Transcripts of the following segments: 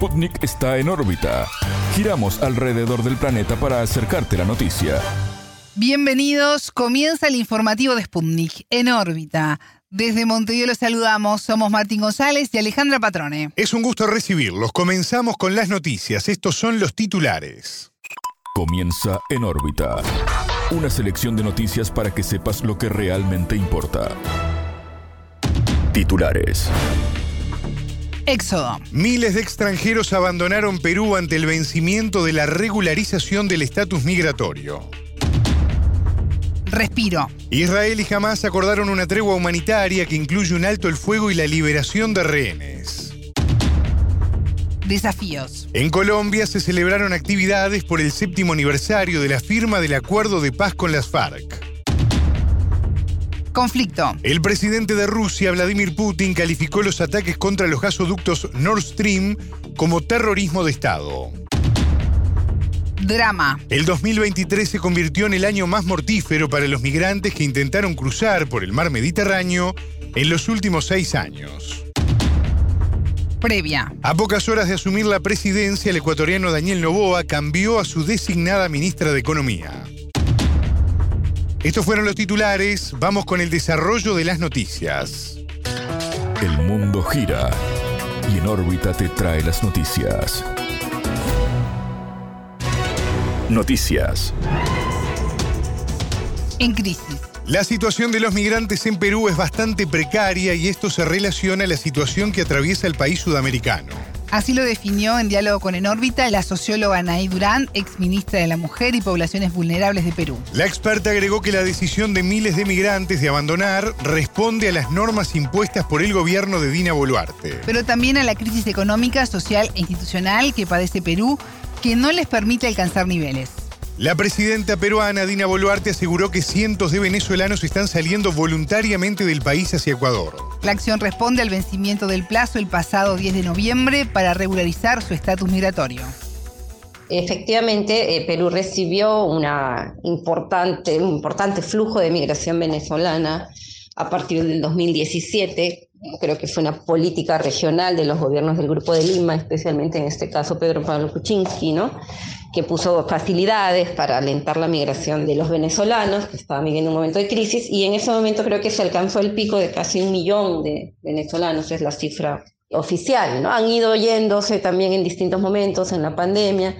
Sputnik está en órbita. Giramos alrededor del planeta para acercarte la noticia. Bienvenidos, comienza el informativo de Sputnik en órbita. Desde Montevideo los saludamos, somos Martín González y Alejandra Patrone. Es un gusto recibirlos. Comenzamos con las noticias. Estos son los titulares. Comienza en órbita. Una selección de noticias para que sepas lo que realmente importa. Titulares. Éxodo. Miles de extranjeros abandonaron Perú ante el vencimiento de la regularización del estatus migratorio. Respiro. Israel y Hamas acordaron una tregua humanitaria que incluye un alto el fuego y la liberación de rehenes. Desafíos. En Colombia se celebraron actividades por el séptimo aniversario de la firma del acuerdo de paz con las FARC. Conflicto. El presidente de Rusia, Vladimir Putin, calificó los ataques contra los gasoductos Nord Stream como terrorismo de Estado. Drama. El 2023 se convirtió en el año más mortífero para los migrantes que intentaron cruzar por el mar Mediterráneo en los últimos seis años. Previa. A pocas horas de asumir la presidencia, el ecuatoriano Daniel Novoa cambió a su designada ministra de Economía. Estos fueron los titulares. Vamos con el desarrollo de las noticias. El mundo gira y en órbita te trae las noticias. Noticias. En crisis. La situación de los migrantes en Perú es bastante precaria y esto se relaciona a la situación que atraviesa el país sudamericano. Así lo definió en diálogo con En órbita la socióloga Anaí Durán, ex ministra de la Mujer y Poblaciones Vulnerables de Perú. La experta agregó que la decisión de miles de migrantes de abandonar responde a las normas impuestas por el gobierno de Dina Boluarte. Pero también a la crisis económica, social e institucional que padece Perú, que no les permite alcanzar niveles. La presidenta peruana Dina Boluarte aseguró que cientos de venezolanos están saliendo voluntariamente del país hacia Ecuador. La acción responde al vencimiento del plazo el pasado 10 de noviembre para regularizar su estatus migratorio. Efectivamente, eh, Perú recibió una importante, un importante flujo de migración venezolana a partir del 2017 creo que fue una política regional de los gobiernos del Grupo de Lima, especialmente en este caso Pedro Pablo Kuczynski, ¿no? Que puso facilidades para alentar la migración de los venezolanos, que estaban viviendo un momento de crisis, y en ese momento creo que se alcanzó el pico de casi un millón de venezolanos, es la cifra oficial, ¿no? Han ido yéndose también en distintos momentos en la pandemia,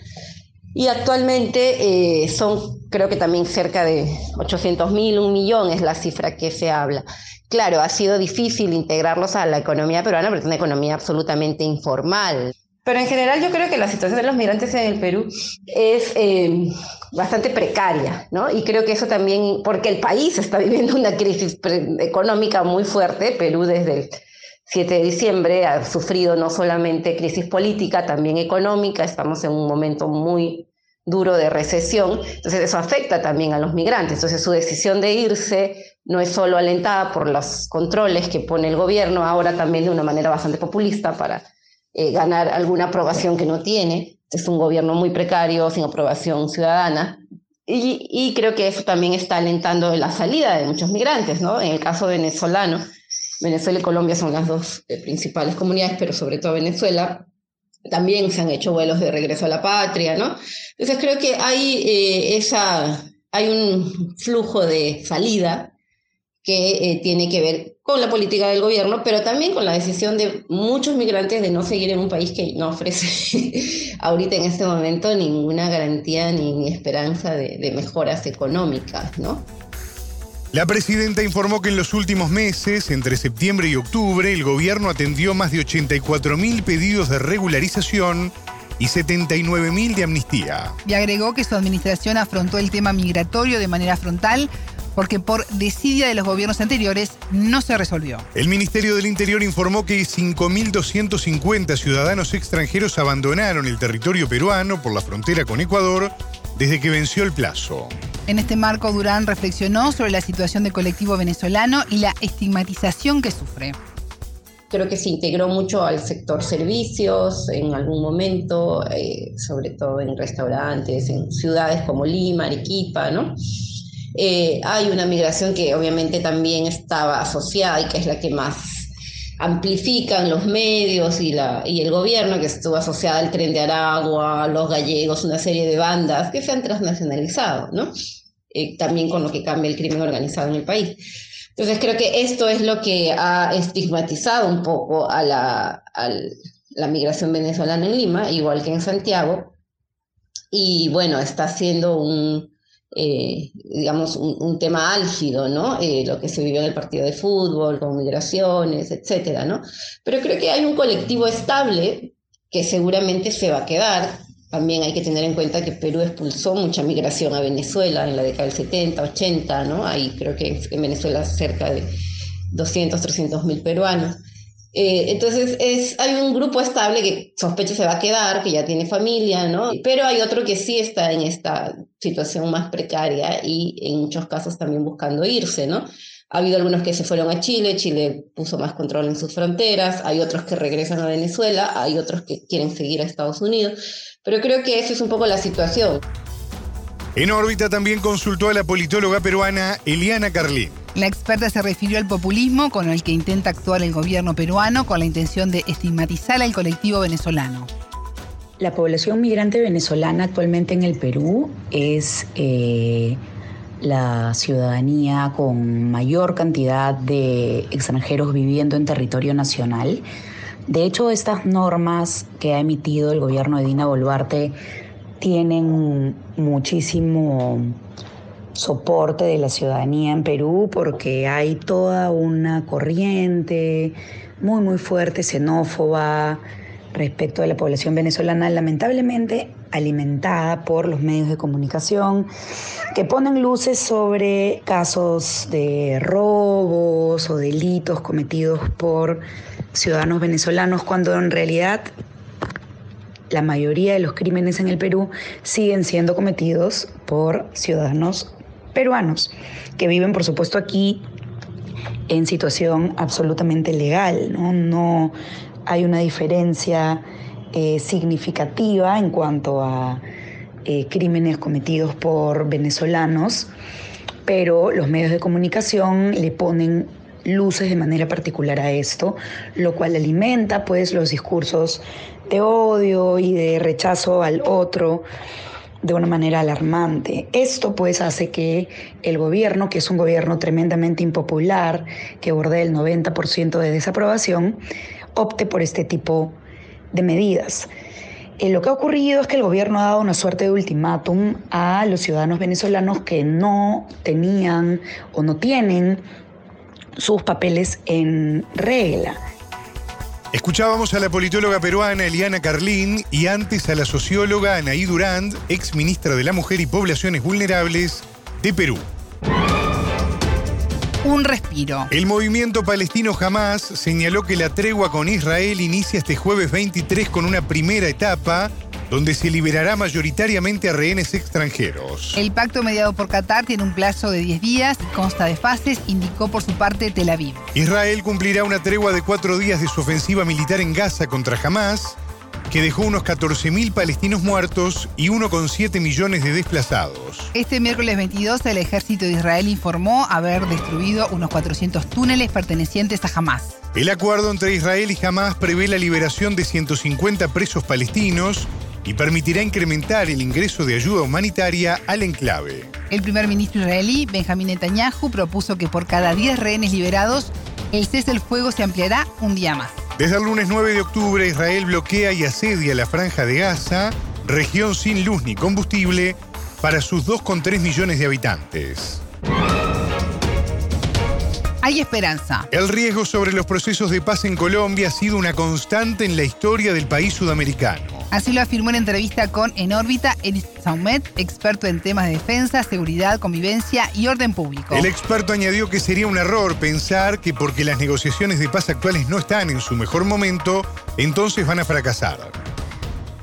y actualmente eh, son, creo que también cerca de 800 mil, un millón es la cifra que se habla. Claro, ha sido difícil integrarlos a la economía peruana, pero es una economía absolutamente informal. Pero en general yo creo que la situación de los migrantes en el Perú es eh, bastante precaria, ¿no? Y creo que eso también, porque el país está viviendo una crisis económica muy fuerte, Perú desde el 7 de diciembre ha sufrido no solamente crisis política, también económica, estamos en un momento muy duro de recesión, entonces eso afecta también a los migrantes, entonces su decisión de irse no es solo alentada por los controles que pone el gobierno, ahora también de una manera bastante populista para eh, ganar alguna aprobación que no tiene, es un gobierno muy precario, sin aprobación ciudadana, y, y creo que eso también está alentando la salida de muchos migrantes, ¿no? En el caso venezolano, Venezuela y Colombia son las dos eh, principales comunidades, pero sobre todo Venezuela, también se han hecho vuelos de regreso a la patria, ¿no? Entonces creo que hay, eh, esa, hay un flujo de salida que eh, tiene que ver con la política del gobierno, pero también con la decisión de muchos migrantes de no seguir en un país que no ofrece ahorita en este momento ninguna garantía ni, esperanza de, de mejoras económicas, ¿no? La presidenta informó que en los últimos meses, entre septiembre y octubre, el gobierno atendió más de 84.000 pedidos de regularización y 79.000 de amnistía. Y agregó que su administración afrontó el tema migratorio de manera frontal porque por desidia de los gobiernos anteriores no se resolvió. El Ministerio del Interior informó que 5.250 ciudadanos extranjeros abandonaron el territorio peruano por la frontera con Ecuador desde que venció el plazo. En este marco, Durán reflexionó sobre la situación del colectivo venezolano y la estigmatización que sufre. Creo que se integró mucho al sector servicios en algún momento, eh, sobre todo en restaurantes, en ciudades como Lima, Arequipa, ¿no? Eh, hay una migración que obviamente también estaba asociada y que es la que más amplifican los medios y, la, y el gobierno, que estuvo asociada al tren de Aragua, los gallegos, una serie de bandas que se han transnacionalizado, ¿no? Eh, también con lo que cambia el crimen organizado en el país. Entonces creo que esto es lo que ha estigmatizado un poco a la, a la migración venezolana en Lima, igual que en Santiago, y bueno, está siendo un, eh, digamos, un, tema álgido, ¿no? Eh, lo que se vivió en el partido de fútbol, con migraciones, etcétera, ¿no? Pero creo que hay un colectivo estable que seguramente se va a quedar. También hay que tener en cuenta que Perú expulsó mucha migración a Venezuela en la década del 70, 80, ¿no? Ahí creo que en Venezuela cerca de 200, 300 mil peruanos. Eh, entonces es, hay un grupo estable que sospecho se va a quedar, que ya tiene familia, ¿no? Pero hay otro que sí está en esta situación más precaria y en muchos casos también buscando irse, ¿no? Ha habido algunos que se fueron a Chile, Chile puso más control en sus fronteras, hay otros que regresan a Venezuela, hay otros que quieren seguir a Estados Unidos, pero creo que esa es un poco la situación. En órbita también consultó a la politóloga peruana Eliana Carlín. La experta se refirió al populismo con el que intenta actuar el gobierno peruano con la intención de estigmatizar al colectivo venezolano. La población migrante venezolana actualmente en el Perú es eh, la ciudadanía con mayor cantidad de extranjeros viviendo en territorio nacional. De hecho, estas normas que ha emitido el gobierno de Dina Boluarte tienen muchísimo soporte de la ciudadanía en Perú porque hay toda una corriente muy muy fuerte xenófoba respecto a la población venezolana, lamentablemente alimentada por los medios de comunicación que ponen luces sobre casos de robos o delitos cometidos por ciudadanos venezolanos cuando en realidad la mayoría de los crímenes en el Perú siguen siendo cometidos por ciudadanos peruanos que viven, por supuesto, aquí en situación absolutamente legal. No, hay una diferencia eh, significativa en cuanto a eh, crímenes cometidos por venezolanos, pero los medios de comunicación le ponen luces de manera particular a esto, lo cual alimenta pues los discursos de odio y de rechazo al otro de una manera alarmante. Esto pues hace que el gobierno, que es un gobierno tremendamente impopular, que bordea el 90% de desaprobación, opte por este tipo de medidas. Eh, lo que ha ocurrido es que el gobierno ha dado una suerte de ultimátum a los ciudadanos venezolanos que no tenían o no tienen sus papeles en regla. Escuchábamos a la politóloga peruana Eliana Carlín y antes a la socióloga Anaí Durand, ex ministra de la Mujer y Poblaciones Vulnerables de Perú. Un respiro. El movimiento palestino Hamas señaló que la tregua con Israel inicia este jueves 23 con una primera etapa donde se liberará mayoritariamente a rehenes extranjeros. El pacto mediado por Qatar tiene un plazo de 10 días y consta de fases, indicó por su parte Tel Aviv. Israel cumplirá una tregua de cuatro días de su ofensiva militar en Gaza contra Hamas, que dejó unos 14.000 palestinos muertos y 1,7 millones de desplazados. Este miércoles 22 el ejército de Israel informó haber destruido unos 400 túneles pertenecientes a Hamas. El acuerdo entre Israel y Hamas prevé la liberación de 150 presos palestinos y permitirá incrementar el ingreso de ayuda humanitaria al enclave. El primer ministro israelí, Benjamín Netanyahu, propuso que por cada 10 rehenes liberados, el cese del fuego se ampliará un día más. Desde el lunes 9 de octubre, Israel bloquea y asedia la franja de Gaza, región sin luz ni combustible, para sus 2,3 millones de habitantes. Hay esperanza. El riesgo sobre los procesos de paz en Colombia ha sido una constante en la historia del país sudamericano. Así lo afirmó en entrevista con En órbita Enis Saumet, experto en temas de defensa, seguridad, convivencia y orden público. El experto añadió que sería un error pensar que porque las negociaciones de paz actuales no están en su mejor momento, entonces van a fracasar.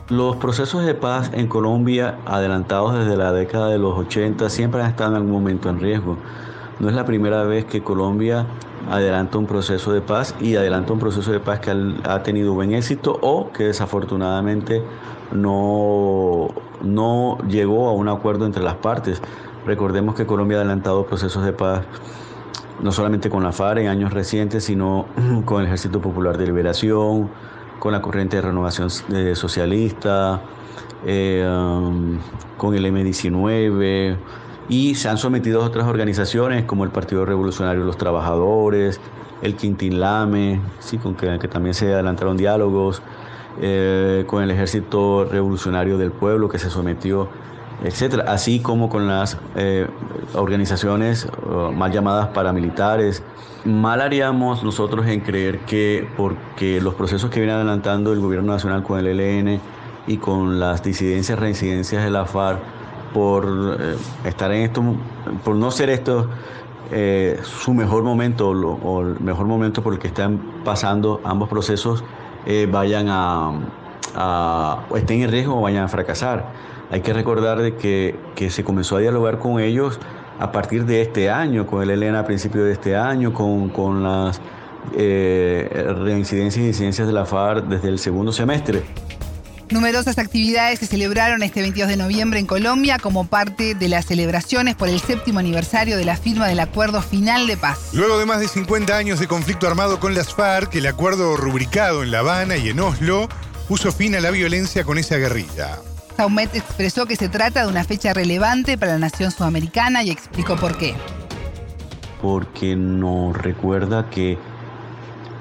Los procesos de paz en Colombia, adelantados desde la década de los 80, siempre han estado en algún momento en riesgo. No es la primera vez que Colombia adelanta un proceso de paz y adelanta un proceso de paz que ha tenido buen éxito o que desafortunadamente no, no llegó a un acuerdo entre las partes. Recordemos que Colombia ha adelantado procesos de paz no solamente con la FARC en años recientes, sino con el Ejército Popular de Liberación, con la corriente de renovación eh, socialista, eh, um, con el M19 y se han sometido a otras organizaciones como el Partido Revolucionario de los Trabajadores, el Quintín Lame, sí, con que, también se adelantaron diálogos, eh, con el Ejército Revolucionario del Pueblo que se sometió, etcétera, así como con las organizaciones mal llamadas paramilitares. Mal haríamos nosotros en creer que porque los procesos que viene adelantando el gobierno nacional con el ELN y con las disidencias, reincidencias de la FARC, por eh, estar en esto, por no ser esto eh, su mejor momento o, el mejor momento por el que están pasando ambos procesos, eh, vayan a, estén en riesgo o vayan a fracasar. Hay que recordar de que, que se comenzó a dialogar con ellos a partir de este año, con el ELENA a principio de este año, con, con las reincidencias y disidencias de la FARC desde el segundo semestre. Numerosas actividades se celebraron este 22 de noviembre en Colombia como parte de las celebraciones por el séptimo aniversario de la firma del Acuerdo Final de Paz. Luego de más de 50 años de conflicto armado con las FARC, el acuerdo rubricado en La Habana y en Oslo puso fin a la violencia con esa guerrilla. Saumet expresó que se trata de una fecha relevante para la nación sudamericana y explicó por qué. Porque nos recuerda que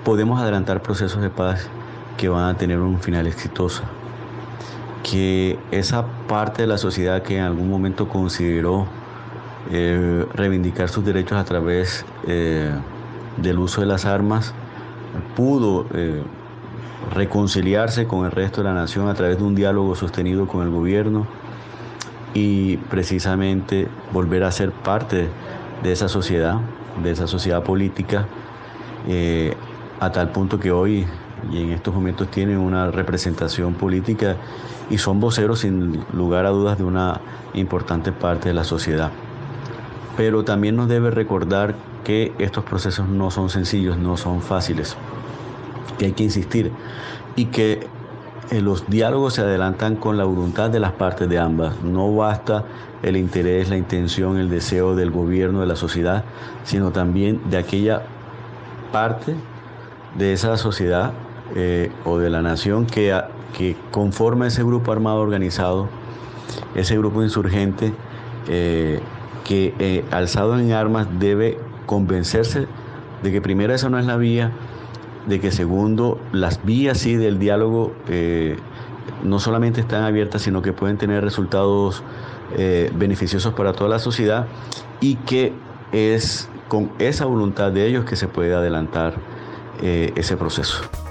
podemos adelantar procesos de paz que van a tener un final exitoso que esa parte de la sociedad que en algún momento consideró eh, reivindicar sus derechos a través eh, del uso de las armas, pudo eh, reconciliarse con el resto de la nación a través de un diálogo sostenido con el gobierno y precisamente volver a ser parte de esa sociedad, de esa sociedad política, a tal punto que hoy y en estos momentos tienen una representación política y son voceros sin lugar a dudas de una importante parte de la sociedad. Pero también nos debe recordar que estos procesos no son sencillos, no son fáciles, que hay que insistir y que eh, los diálogos se adelantan con la voluntad de las partes de ambas. No basta el interés, la intención, el deseo del gobierno, de la sociedad, sino también de aquella parte de esa sociedad eh, o de la nación que, conforma ese grupo armado organizado, ese grupo insurgente eh, que eh, alzado en armas debe convencerse de que primero esa no es la vía, de que segundo las vías sí del diálogo no solamente están abiertas, sino que pueden tener resultados beneficiosos para toda la sociedad y que es con esa voluntad de ellos que se puede adelantar ese proceso.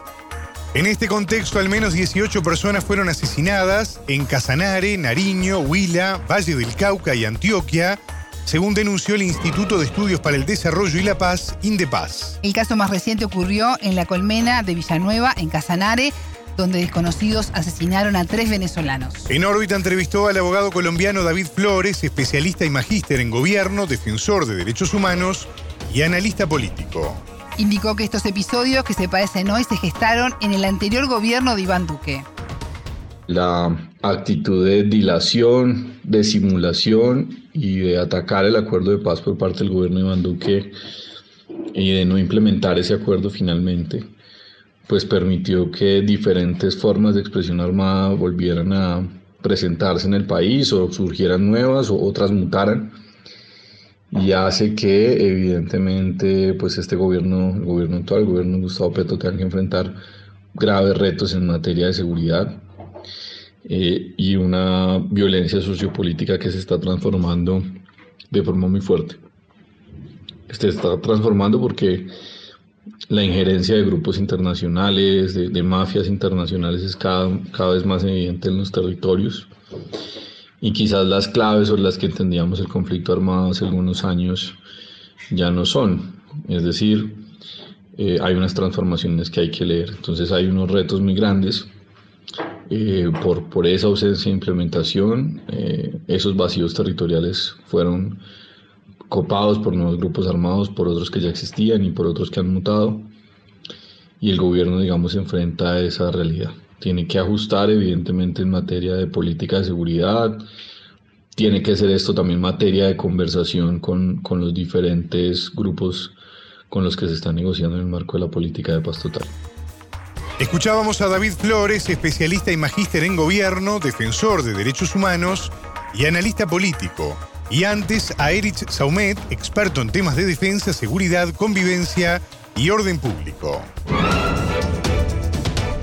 En este contexto, al menos 18 personas fueron asesinadas en Casanare, Nariño, Huila, Valle del Cauca y Antioquia, según denunció el Instituto de Estudios para el Desarrollo y la Paz, INDEPAZ. El caso más reciente ocurrió en la colmena de Villanueva, en Casanare, donde desconocidos asesinaron a tres venezolanos. En órbita entrevistó al abogado colombiano David Flores, especialista y magíster en gobierno, defensor de derechos humanos y analista político. Indicó que estos episodios que se padecen hoy se gestaron en el anterior gobierno de Iván Duque. La actitud de dilación, de simulación y de atacar el acuerdo de paz por parte del gobierno de Iván Duque y de no implementar ese acuerdo finalmente, pues permitió que diferentes formas de expresión armada volvieran a presentarse en el país o surgieran nuevas o otras mutaran y hace que evidentemente pues este gobierno, el gobierno actual, el gobierno de Gustavo Petro tenga que enfrentar graves retos en materia de seguridad eh, y una violencia sociopolítica que se está transformando de forma muy fuerte. Se está transformando porque la injerencia de grupos internacionales, de, de mafias internacionales es cada, cada vez más evidente en los territorios y quizás las claves o las que entendíamos el conflicto armado hace algunos años ya no son. Es decir, eh, hay unas transformaciones que hay que leer. Entonces hay unos retos muy grandes eh, por, por esa ausencia de implementación. Eh, esos vacíos territoriales fueron copados por nuevos grupos armados, por otros que ya existían y por otros que han mutado. Y el gobierno, digamos, se enfrenta a esa realidad tiene que ajustar evidentemente en materia de política de seguridad, tiene que ser esto también materia de conversación con, con los diferentes grupos con los que se están negociando en el marco de la política de paz total. Escuchábamos a David Flores, especialista y magíster en gobierno, defensor de derechos humanos y analista político. Y antes a Erich Saumet, experto en temas de defensa, seguridad, convivencia y orden público.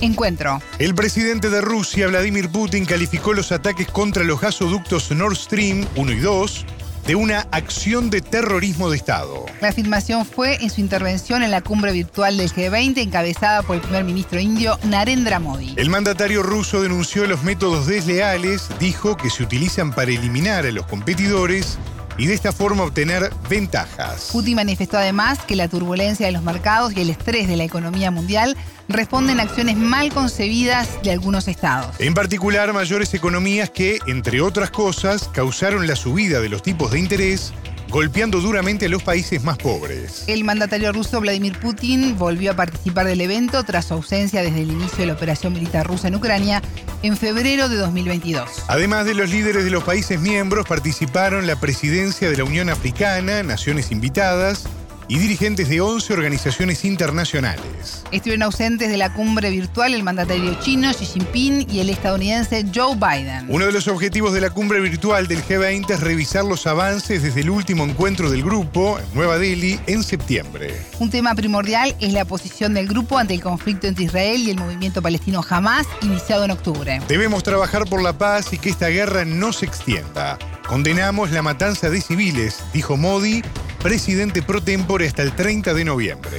Encuentro. El presidente de Rusia, Vladimir Putin, calificó los ataques contra los gasoductos Nord Stream 1 y 2 de una acción de terrorismo de Estado. La afirmación fue en su intervención en la cumbre virtual del G20 encabezada por el primer ministro indio Narendra Modi. El mandatario ruso denunció los métodos desleales, dijo que se utilizan para eliminar a los competidores y de esta forma obtener ventajas. Putin manifestó además que la turbulencia de los mercados y el estrés de la economía mundial responden a acciones mal concebidas de algunos estados. En particular, mayores economías que, entre otras cosas, causaron la subida de los tipos de interés golpeando duramente a los países más pobres. El mandatario ruso Vladimir Putin volvió a participar del evento tras su ausencia desde el inicio de la operación militar rusa en Ucrania en febrero de 2022. Además de los líderes de los países miembros, participaron la presidencia de la Unión Africana, naciones invitadas, y dirigentes de 11 organizaciones internacionales. Estuvieron ausentes de la cumbre virtual el mandatario chino Xi Jinping y el estadounidense Joe Biden. Uno de los objetivos de la cumbre virtual del G20 es revisar los avances desde el último encuentro del grupo en Nueva Delhi en septiembre. Un tema primordial es la posición del grupo ante el conflicto entre Israel y el movimiento palestino Hamas iniciado en octubre. Debemos trabajar por la paz y que esta guerra no se extienda. Condenamos la matanza de civiles, dijo Modi presidente pro tempore hasta el 30 de noviembre.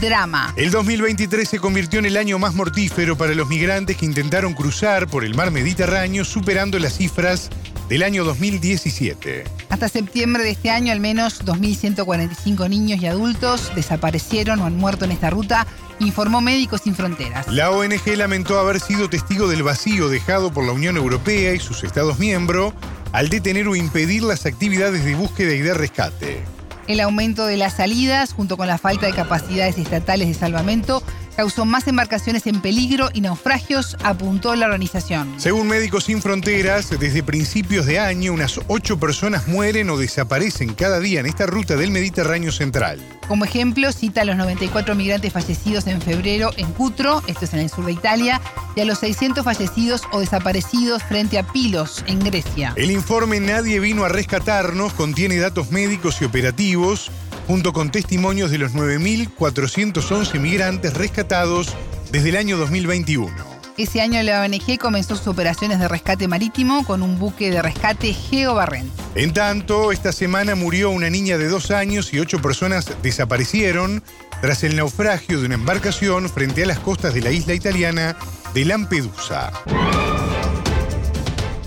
Drama. El 2023 se convirtió en el año más mortífero para los migrantes que intentaron cruzar por el mar Mediterráneo, superando las cifras del año 2017. Hasta septiembre de este año, al menos 2.145 niños y adultos desaparecieron o han muerto en esta ruta, informó Médicos Sin Fronteras. La ONG lamentó haber sido testigo del vacío dejado por la Unión Europea y sus Estados miembros al detener o impedir las actividades de búsqueda y de rescate. El aumento de las salidas, junto con la falta de capacidades estatales de salvamento, causó más embarcaciones en peligro y naufragios, apuntó la organización. Según Médicos Sin Fronteras, desde principios de año unas ocho personas mueren o desaparecen cada día en esta ruta del Mediterráneo central. Como ejemplo, cita a los 94 migrantes fallecidos en febrero en Cutro, esto es en el sur de Italia, y a los 600 fallecidos o desaparecidos frente a Pilos, en Grecia. El informe Nadie vino a rescatarnos contiene datos médicos y operativos junto con testimonios de los 9.411 migrantes rescatados desde el año 2021. Ese año la ONG comenzó sus operaciones de rescate marítimo con un buque de rescate Geo Barrent. En tanto, esta semana murió una niña de dos años y ocho personas desaparecieron tras el naufragio de una embarcación frente a las costas de la isla italiana de Lampedusa.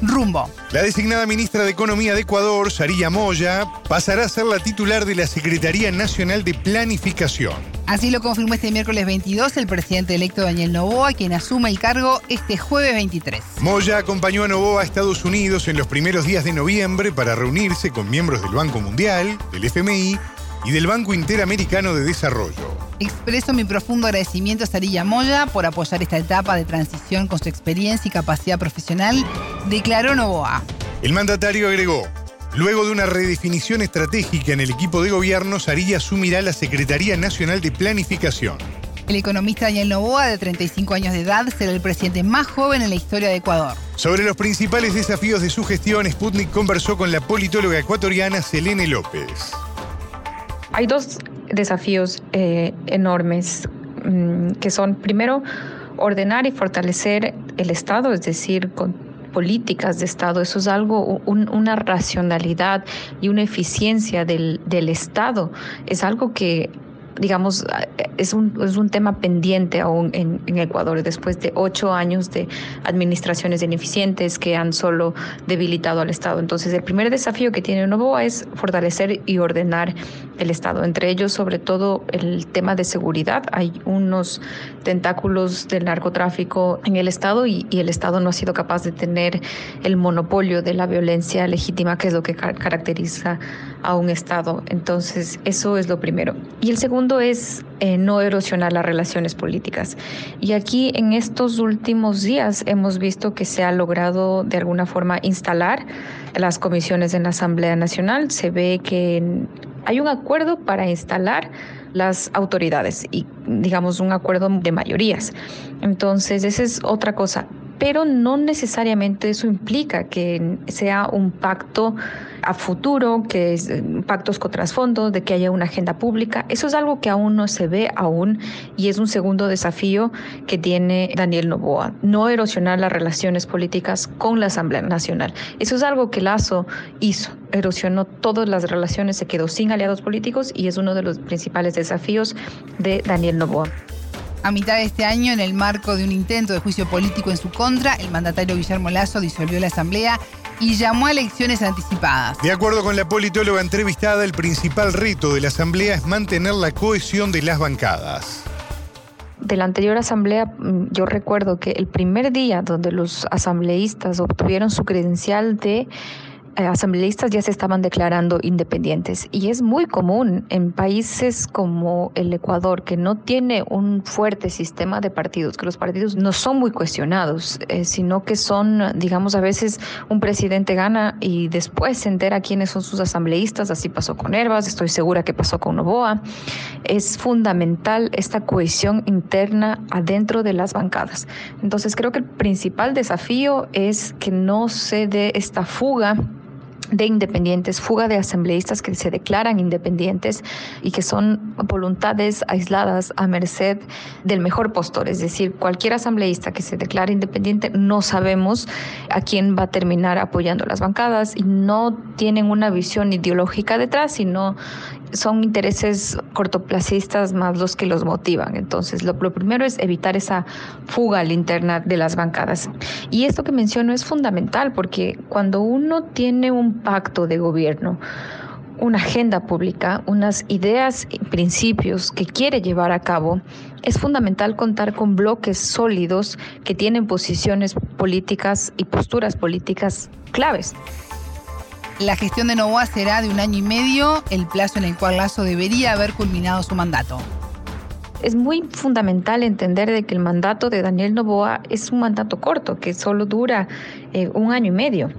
Rumbo. La designada ministra de Economía de Ecuador, Sarilla Moya, pasará a ser la titular de la Secretaría Nacional de Planificación. Así lo confirmó este miércoles 22 el presidente electo Daniel Novoa, quien asume el cargo este jueves 23. Moya acompañó a Novoa a Estados Unidos en los primeros días de noviembre para reunirse con miembros del Banco Mundial, del FMI y del Banco Interamericano de Desarrollo. Expreso mi profundo agradecimiento a Sarilla Moya por apoyar esta etapa de transición con su experiencia y capacidad profesional, declaró Novoa. El mandatario agregó, luego de una redefinición estratégica en el equipo de gobierno, Sarilla asumirá la Secretaría Nacional de Planificación. El economista Daniel Novoa, de 35 años de edad, será el presidente más joven en la historia de Ecuador. Sobre los principales desafíos de su gestión, Sputnik conversó con la politóloga ecuatoriana Selene López. Hay dos desafíos eh, enormes mm, que son, primero, ordenar y fortalecer el Estado, es decir, con políticas de Estado. Eso es algo, una racionalidad y una eficiencia del, del Estado. Es algo que digamos, es un, es un tema pendiente aún en, Ecuador, después de ocho años de administraciones ineficientes que han solo debilitado al Estado. Entonces, el primer desafío que tiene Novoa es fortalecer y ordenar el Estado, entre ellos, sobre todo, el tema de seguridad. Hay unos tentáculos del narcotráfico en el Estado y, y el Estado no ha sido capaz de tener el monopolio de la violencia legítima, que es lo que caracteriza a un Estado. Entonces, eso es lo primero. Y el segundo es eh, no erosionar las relaciones políticas. Y aquí en estos últimos días hemos visto que se ha logrado de alguna forma instalar las comisiones en la Asamblea Nacional. Se ve que Hay un acuerdo para instalar las autoridades y digamos un acuerdo de mayorías. Entonces, esa es otra cosa pero no necesariamente eso implica que sea un pacto a futuro, que es eh, pactos con trasfondo, de que haya una agenda pública. Eso es algo que aún no se ve aún y es un segundo desafío que tiene Daniel Novoa, no erosionar las relaciones políticas con la Asamblea Nacional. Eso es algo que Lazo hizo, erosionó todas las relaciones, se quedó sin aliados políticos y es uno de los principales desafíos de Daniel Novoa. A mitad de este año, en el marco de un intento de juicio político en su contra, el mandatario Guillermo Lazo disolvió la Asamblea y llamó a elecciones anticipadas. De acuerdo con la politóloga entrevistada, el principal reto de la Asamblea es mantener la cohesión de las bancadas de la anterior asamblea, mm, yo recuerdo que el primer día donde los asambleístas obtuvieron su credencial de asambleístas ya se estaban declarando independientes y es muy común en países como el Ecuador que no tiene un fuerte sistema de partidos, que los partidos no son muy cuestionados, eh, sino que son, digamos, a veces un presidente gana y después se entera quiénes son sus asambleístas, así pasó con Herbas, estoy segura que pasó con Novoa. Es fundamental esta cohesión interna adentro de las bancadas. Entonces creo que el principal desafío es que no se dé esta fuga de independientes, fuga de asambleístas que se declaran independientes y que son voluntades aisladas a merced del mejor postor. Es decir, cualquier asambleísta que se declare independiente no sabemos a quién va a terminar apoyando las bancadas y no tienen una visión ideológica detrás, sino son intereses cortoplacistas más los que los motivan. Entonces, lo, primero es evitar esa fuga al interna de las bancadas. Y esto que menciono es fundamental porque cuando uno tiene un pacto de gobierno, una agenda pública, unas ideas y principios que quiere llevar a cabo, es fundamental contar con bloques sólidos que tienen posiciones políticas y posturas políticas claves. La gestión de Novoa será de un año y medio, el plazo en el cual Lazo debería haber culminado su mandato. Es muy fundamental entender de que el mandato de Daniel Novoa es un mandato corto, que solo dura eh, un año y medio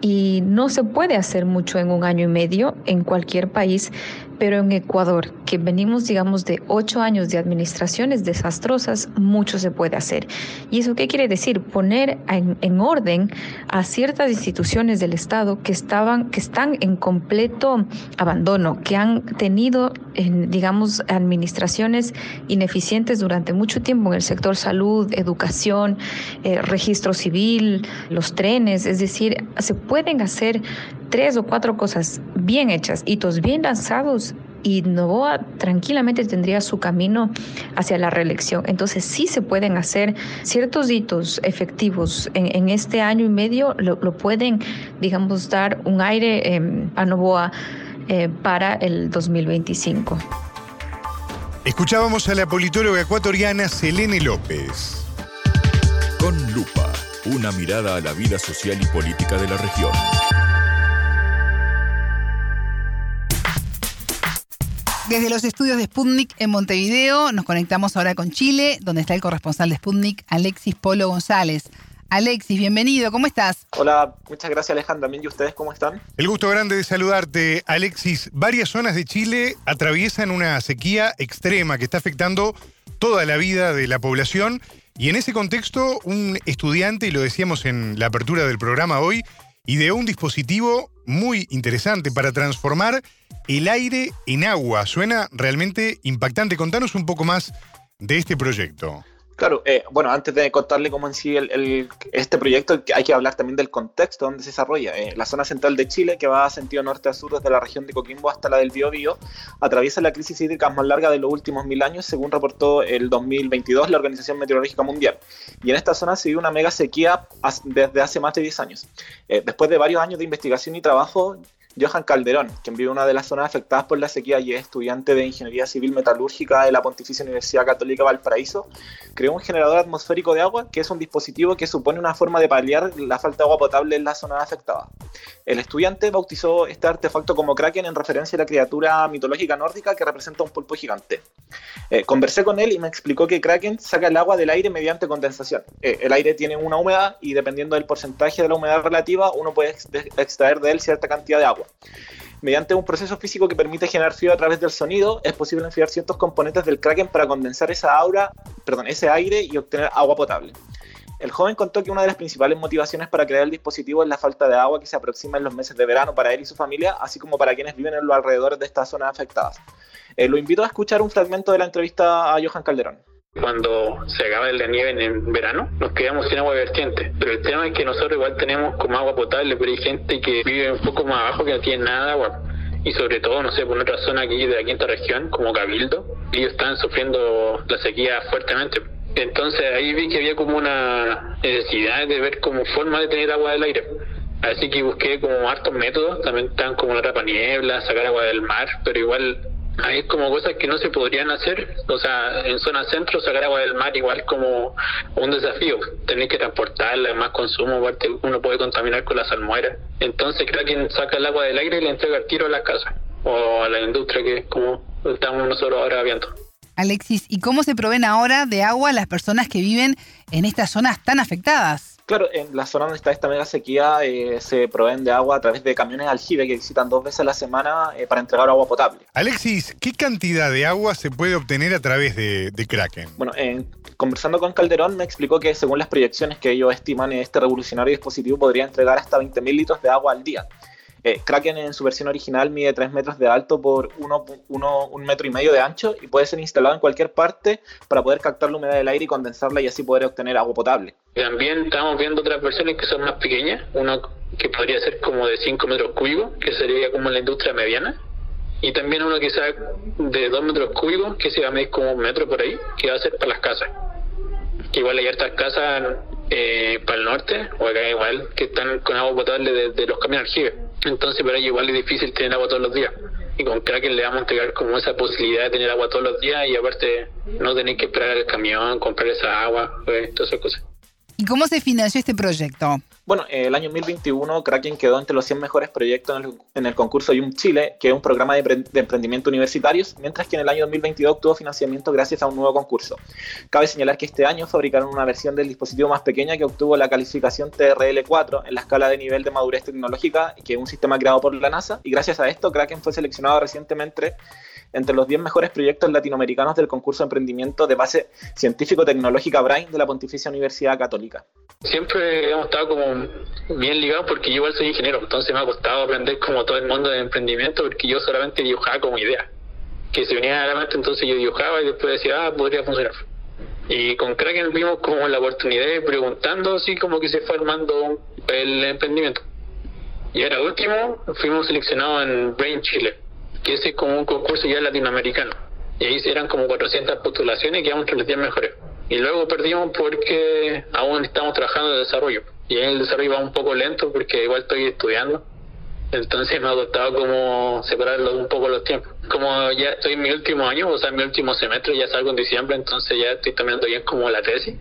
y no se puede hacer mucho en un año y medio en cualquier país, pero en Ecuador, que venimos, digamos, de ocho años de administraciones desastrosas, mucho se puede hacer. ¿Y eso qué quiere decir? Poner en, orden a ciertas instituciones del Estado que, estaban, que están en completo abandono, que han tenido, digamos, administraciones ineficientes durante mucho tiempo en el sector salud, educación, eh, registro civil, los trenes, es decir, se pueden hacer tres o cuatro cosas bien hechas, hitos bien lanzados y Novoa tranquilamente tendría su camino hacia la reelección. Entonces sí se pueden hacer ciertos hitos efectivos en, este año y medio, lo, pueden, digamos, dar un aire em, a Novoa eh, para el 2025. Escuchábamos a la politóloga ecuatoriana Selene López. Con lupa, una mirada a la vida social y política de la región. Desde los estudios de Sputnik en Montevideo nos conectamos ahora con Chile, donde está el corresponsal de Sputnik, Alexis Polo González. Alexis, bienvenido, ¿cómo estás? Hola, muchas gracias Alejandra. ¿Y ustedes cómo están? El gusto grande de saludarte, Alexis. Varias zonas de Chile atraviesan una sequía extrema que está afectando toda la vida de la población. Y en ese contexto, un estudiante, y lo decíamos en la apertura del programa hoy, ideó un dispositivo muy interesante para transformar el aire en agua. Suena realmente impactante. Contanos un poco más de este proyecto. Claro, eh, bueno, antes de contarle cómo en sí el, este proyecto, hay que hablar también del contexto donde se desarrolla. Eh, la zona central de Chile, que va a sentido norte a sur desde la región de Coquimbo hasta la del Biobío, atraviesa la crisis hídrica más larga de los últimos mil años, según reportó el 2022 la Organización Meteorológica Mundial. Y en esta zona se dio una mega sequía desde hace más de 10 años. Eh, después de varios años de investigación y trabajo, Johan Calderón, quien vive en una de las zonas afectadas por la sequía y es estudiante de Ingeniería Civil Metalúrgica de la Pontificia Universidad Católica Valparaíso, creó un generador atmosférico de agua que es un dispositivo que supone una forma de paliar la falta de agua potable en la zona afectada. El estudiante bautizó este artefacto como Kraken en referencia a la criatura mitológica nórdica que representa un pulpo gigante. Eh, conversé con él y me explicó que Kraken saca el agua del aire mediante condensación. Eh, el aire tiene una humedad y dependiendo del porcentaje de la humedad relativa, uno puede extraer de él cierta cantidad de agua. Mediante un proceso físico que permite generar frío a través del sonido, es posible enfriar ciertos componentes del Kraken para condensar esa aura, perdón, ese aire y obtener agua potable. El joven contó que una de las principales motivaciones para crear el dispositivo es la falta de agua que se aproxima en los meses de verano para él y su familia, así como para quienes viven en los alrededores de estas zonas afectadas. Eh, lo invito a escuchar un fragmento de la entrevista a Johan Calderón. Cuando se acaba de nieve en verano, nos quedamos sin agua vertiente. Pero el tema es que nosotros igual tenemos como agua potable, pero hay gente que vive un poco más abajo que no tiene nada agua. Y sobre todo, no sé, por otra zona aquí de la quinta región, como Cabildo, ellos están sufriendo la sequía fuertemente. Entonces ahí vi que había como una necesidad de ver como forma de tener agua del aire. Así que busqué como hartos métodos, también están como la tapa niebla, sacar agua del mar, pero igual hay como cosas que no se podrían hacer, o sea, en zona centro sacar agua del mar igual como un desafío, tener que transportarla, más consumo, uno puede contaminar con las almueras. Entonces creo que saca el agua del aire y le entrega el tiro a la casa o a la industria que como estamos nosotros ahora viendo. Alexis, ¿y cómo se proveen ahora de agua las personas que viven en estas zonas tan afectadas? Claro, en la zona donde está esta mega sequía eh, se proveen de agua a través de camiones aljibe que visitan dos veces a la semana eh, para entregar agua potable. Alexis, ¿qué cantidad de agua se puede obtener a través de, Kraken? Bueno, conversando con Calderón me explicó que según las proyecciones que ellos estiman, este revolucionario dispositivo podría entregar hasta 20.000 litros de agua al día. Eh, Kraken en su versión original mide 3 metros de alto por 1 metro y medio de ancho y puede ser instalado en cualquier parte para poder captar la humedad del aire y condensarla y así poder obtener agua potable. También estamos viendo otras versiones que son más pequeñas, una que podría ser como de 5 metros cúbicos, que sería como la industria mediana, y también uno que sea de 2 metros cúbicos, que se va a medir como un metro por ahí, que va a ser para las casas. igual hay hartas casas eh, para el norte, o acá igual, que están con agua potable de, de los camiones aljibes entonces para ellos igual es difícil tener agua todos los días. Y con Kraken le vamos a entregar como esa posibilidad de tener agua todos los días y aparte no tener que esperar el camión, comprar esa agua, pues, todas esas cosas. ¿Y cómo se financió este proyecto? Bueno, el año 2021 Kraken quedó entre los 100 mejores proyectos en el, concurso YUM Chile, que es un programa de, emprendimiento universitarios, mientras que en el año 2022 obtuvo financiamiento gracias a un nuevo concurso. Cabe señalar que este año fabricaron una versión del dispositivo más pequeña que obtuvo la calificación TRL4 en la escala de nivel de madurez tecnológica, que es un sistema creado por la NASA, y gracias a esto Kraken fue seleccionado recientemente entre los 10 mejores proyectos latinoamericanos del concurso de emprendimiento de base científico-tecnológica Brain de la Pontificia Universidad Católica. Siempre hemos estado como bien ligados porque yo igual soy ingeniero, entonces me ha costado aprender como todo el mundo de emprendimiento porque yo solamente dibujaba como idea, que se venía a entonces yo dibujaba y después decía, ah, podría funcionar. Y con Kraken vimos como la oportunidad de preguntando, así como que se fue armando el emprendimiento. Y ahora último, fuimos seleccionados en Brain Chile que ese es como un concurso ya latinoamericano. Y ahí eran como 400 postulaciones y quedamos entre los 10 mejores. Y luego perdimos porque aún estamos trabajando en desarrollo. Y en el desarrollo va un poco lento porque igual estoy estudiando. Entonces me ha costado como separarlo un poco los tiempos. Como ya estoy en mi último año, o sea, en mi último semestre, ya salgo en diciembre, entonces ya estoy terminando bien como la tesis.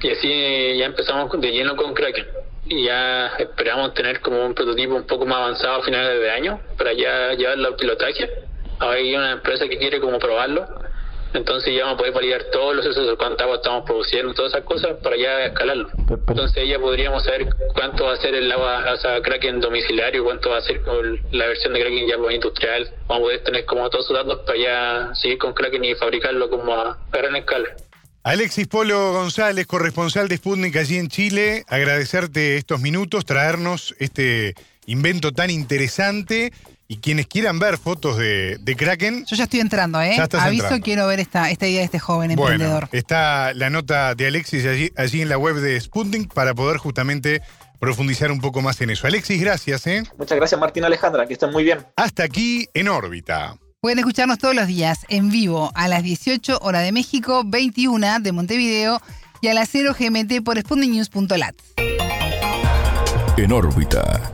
Y así ya empezamos de lleno con Kraken y ya esperamos tener como un prototipo un poco más avanzado a finales de año para ya llevarlo al pilotaje. Ahora hay una empresa que quiere como probarlo, entonces ya vamos a poder validar todos los de cuánta agua estamos produciendo, todas esas cosas para ya escalarlo. Entonces ya podríamos saber cuánto va a ser el agua, o sea, Kraken domiciliario, cuánto va a ser con la versión de Kraken ya industrial. Vamos a poder tener como todos esos datos para ya seguir con Kraken y fabricarlo como a gran escala. Alexis Polo González, corresponsal de Sputnik allí en Chile, agradecerte estos minutos, traernos este invento tan interesante. Y quienes quieran ver fotos de, Kraken. Yo ya estoy entrando, ¿eh? Aviso, quiero ver esta, esta idea de este joven emprendedor. Está la nota de Alexis allí, allí en la web de Sputnik para poder justamente profundizar un poco más en eso. Alexis, gracias, ¿eh? Muchas gracias, Martín Alejandra, que estén muy bien. Hasta aquí en órbita. Pueden escucharnos todos los días en vivo a las 18 horas de México, 21 de Montevideo y a las 0 GMT por sputniknews.lat. En órbita.